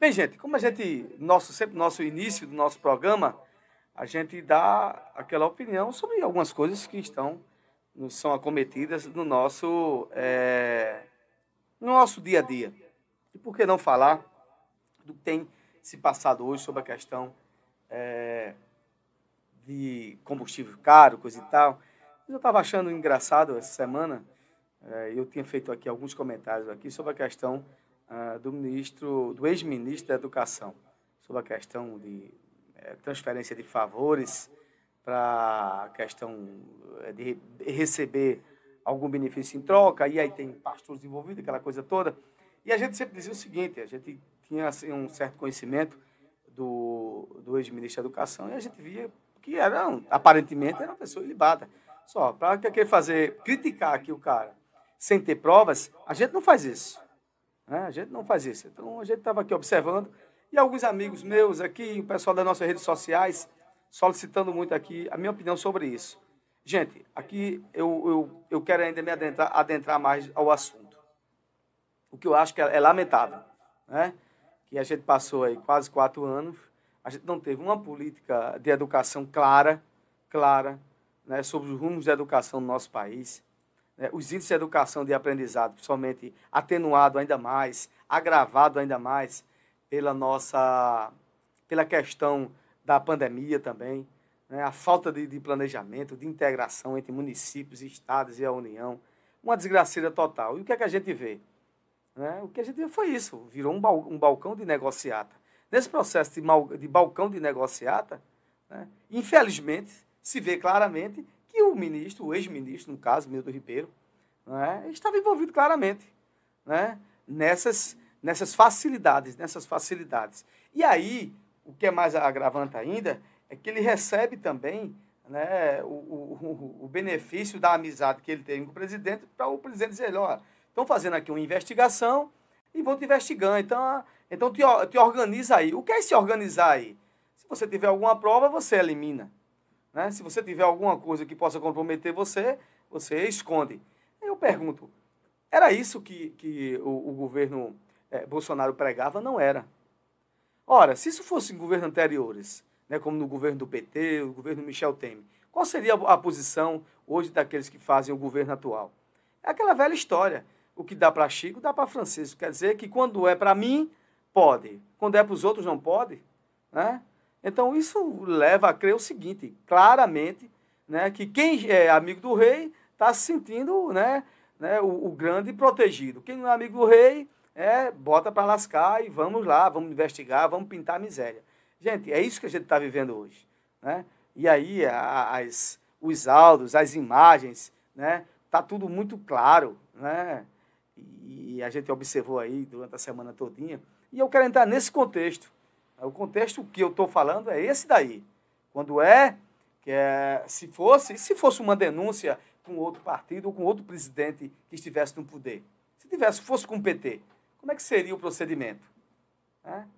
Bem, gente, como a gente, nosso, sempre nosso início do nosso programa, a gente dá aquela opinião sobre algumas coisas que estão, são acometidas no nosso, é, no nosso dia a dia. E por que não falar do que tem se passado hoje sobre a questão é, de combustível caro, coisa e tal. Eu estava achando engraçado essa semana, é, eu tinha feito aqui alguns comentários aqui sobre a questão uh, do ministro, do ex-ministro da Educação, sobre a questão de é, transferência de favores para a questão é, de receber algum benefício em troca, e aí tem pastores envolvidos, aquela coisa toda. E a gente sempre dizia o seguinte, a gente tinha assim, um certo conhecimento do, do ex-ministro da Educação e a gente via que era, aparentemente, era uma pessoa ilibada. Só, para que fazer, criticar aqui o cara sem ter provas, a gente não faz isso. Né? A gente não faz isso. Então, a gente estava aqui observando, e alguns amigos meus aqui, o pessoal das nossas redes sociais, solicitando muito aqui a minha opinião sobre isso. Gente, aqui eu, eu, eu quero ainda me adentrar, adentrar mais ao assunto. O que eu acho que é, é lamentável, né? que a gente passou aí quase quatro anos, a gente não teve uma política de educação clara, clara, né, sobre os rumos da educação no nosso país. Né, os índices de educação de aprendizado, principalmente atenuado ainda mais, agravado ainda mais pela nossa, pela questão da pandemia também, né, a falta de, de planejamento, de integração entre municípios, estados e a União, uma desgraceira total. E o que é que a gente vê? Né? O que a gente viu foi isso, virou um, um balcão de negociata. Nesse processo de, mal, de balcão de negociata, né, infelizmente, se vê claramente o ministro, o ex-ministro, no caso, Milton Ribeiro, né, estava envolvido claramente né, nessas, nessas facilidades, nessas facilidades. E aí, o que é mais agravante ainda, é que ele recebe também né, o, o, o benefício da amizade que ele tem com o presidente, para o presidente dizer, olha, Estão fazendo aqui uma investigação e vão te investigando. Então, então te, te organiza aí. O que é se organizar aí? Se você tiver alguma prova, você elimina. Né? Se você tiver alguma coisa que possa comprometer você, você esconde. Eu pergunto, era isso que, que o, o governo é, Bolsonaro pregava? Não era. Ora, se isso fosse em governos anteriores, né, como no governo do PT, o governo Michel Temer, qual seria a posição hoje daqueles que fazem o governo atual? É aquela velha história o que dá para Chico, dá para Francisco. Quer dizer que quando é para mim, pode. Quando é para os outros, não pode. Né? Então, isso leva a crer o seguinte, claramente, né, que quem é amigo do rei está se sentindo né, né, o, o, grande protegido. Quem não é amigo do rei, é, bota para lascar e vamos lá, vamos investigar, vamos pintar a miséria. Gente, é isso que a gente está vivendo hoje. Né? E aí, as, os áudios, as imagens, né, tá tudo muito claro. Né? e a gente observou aí durante a semana todinha. E eu quero entrar nesse contexto. O contexto que eu estou falando é esse daí. Quando é que é, se fosse, se fosse uma denúncia com outro partido ou com outro presidente que estivesse no poder, se tivesse, fosse com o PT, como é que seria o procedimento?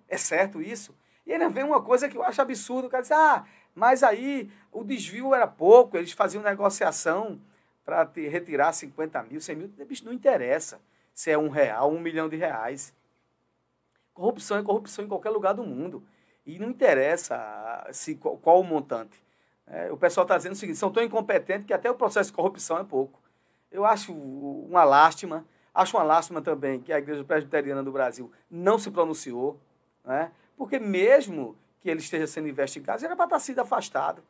É, certo isso? E ainda vem uma coisa que eu acho absurdo, o cara diz, ah, mas aí o desvio era pouco, eles faziam negociação para retirar 50 mil, 100 mil, não interessa se é um real, um milhão de reais. Corrupção é corrupção em qualquer lugar do mundo. E não interessa se, qual, qual o montante. É, o pessoal está dizendo o seguinte: são tão incompetentes que até o processo de corrupção é pouco. Eu acho uma lástima. Acho uma lástima também que a Igreja Presbiteriana do Brasil não se pronunciou, né? porque mesmo que ele esteja sendo investigado, era para estar sido afastado.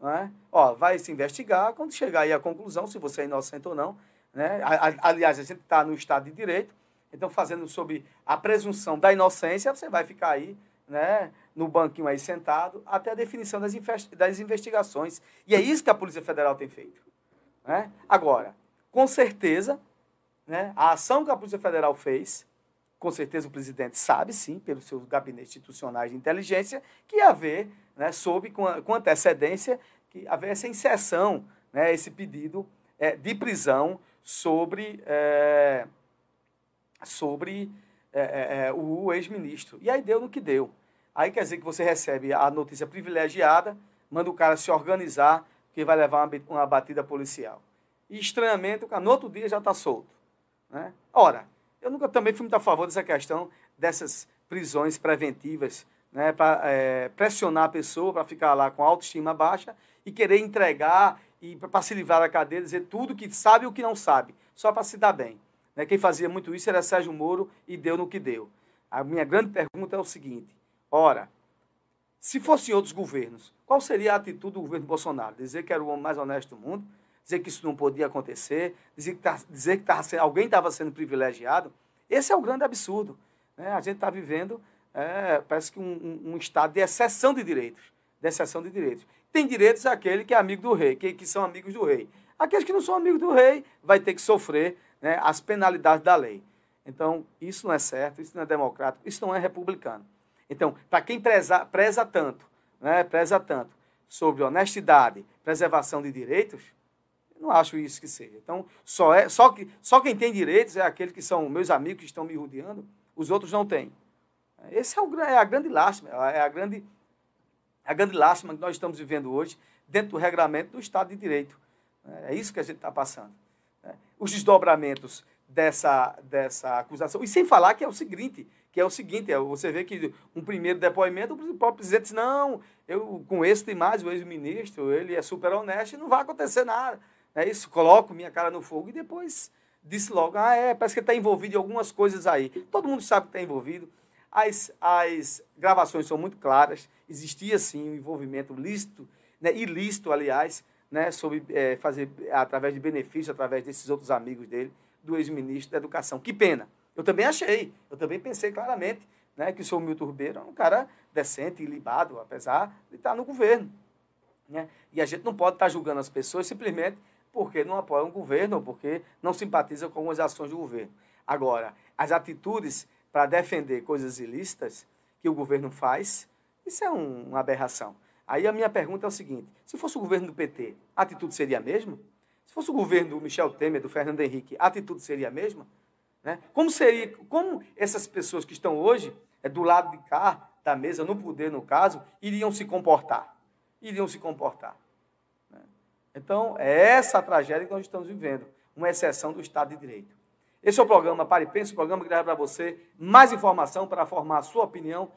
Né? Ó, vai se investigar, quando chegar aí a conclusão, se você é inocente ou não, né? Aliás, a gente está no Estado de Direito, então fazendo sob a presunção da inocência, você vai ficar aí né, no banquinho aí sentado até a definição das, das investigações. E é isso que a Polícia Federal tem feito. Né? Agora, com certeza, né, a ação que a Polícia Federal fez, com certeza o presidente sabe, sim, pelos seus gabinetes institucionais de inteligência, que haver, né, soube com, com antecedência, que haver essa inserção, né, esse pedido é, de prisão sobre, é, sobre é, é, é, o ex-ministro. E aí deu no que deu. Aí quer dizer que você recebe a notícia privilegiada, manda o cara se organizar, que vai levar uma, uma batida policial. E estranhamente, o cara no outro dia já está solto. Né? Ora, eu nunca também fui muito a favor dessa questão dessas, prisões preventivas, né, para é, pressionar a pessoa para ficar lá com autoestima baixa e querer entregar e para se livrar da cadeia, dizer tudo que sabe e o que não sabe, só para se dar bem. Né? Quem fazia muito isso era Sérgio Moro e deu no que deu. A minha grande pergunta é o seguinte: ora, se fossem outros governos, qual seria a atitude do governo Bolsonaro? Dizer que era o homem mais honesto do mundo? Dizer que isso não podia acontecer? Dizer que, tá, dizer que alguém estava sendo privilegiado? Esse é o grande absurdo. Né? A gente está vivendo, é, parece que um, um, um, estado de exceção de direitos. De exceção de direitos. Tem direitos aquele que é amigo do rei, que, que são amigos do rei. Aqueles que não são amigos do rei vai ter que sofrer né, as penalidades da lei. Então, isso não é certo, isso não é democrático, isso não é republicano. Então, para quem preza, preza tanto, né, preza tanto sobre honestidade, preservação de direitos, não acho isso que seja. Então, só, é, só, que, só quem tem direitos é aqueles que são meus amigos que estão me rodeando, os outros não têm. Esse é, o, é a grande lástima, é a grande, a grande lástima que nós estamos vivendo hoje dentro do regramento do Estado de Direito. É isso que a gente está passando. Os desdobramentos dessa, dessa acusação. E sem falar que é o seguinte, que é o seguinte, é, você vê que um primeiro depoimento, o próprio presidente disse, não, eu com esse tem mais, o ex-ministro, ele é super honesto e não vai acontecer nada. É isso, coloco minha cara no fogo e depois disse logo, ah, é, parece que está envolvido em algumas coisas aí. Todo mundo sabe que está envolvido. As, as gravações são muito claras, existia sim um envolvimento lícito, né, ilícito, aliás, né, sobre é, fazer através de benefício, através desses outros amigos dele, do ex-ministro da Educação. Que pena. Eu também achei, eu também pensei claramente né, que o senhor Milton Ribeiro é um cara decente libado, apesar de estar no governo. Né? E a gente não pode estar julgando as pessoas simplesmente porque não apoiam o governo ou porque não simpatizam com as ações do governo. Agora, as atitudes para defender coisas ilícitas que o governo faz, isso é um, uma aberração. Aí a minha pergunta é o seguinte: se fosse o governo do PT, a atitude seria a mesma? Se fosse o governo do Michel Temer, do Fernando Henrique, a atitude seria a mesma? Né? Como seria, como essas pessoas que estão hoje é, do lado de cá da mesa, no poder no caso, iriam se comportar? Iriam se comportar. Né? Então, é essa a tragédia que nós estamos vivendo, uma exceção do Estado de Direito. Esse é o programa Pare e Pense, o programa que dá para você mais informação para formar a sua opinião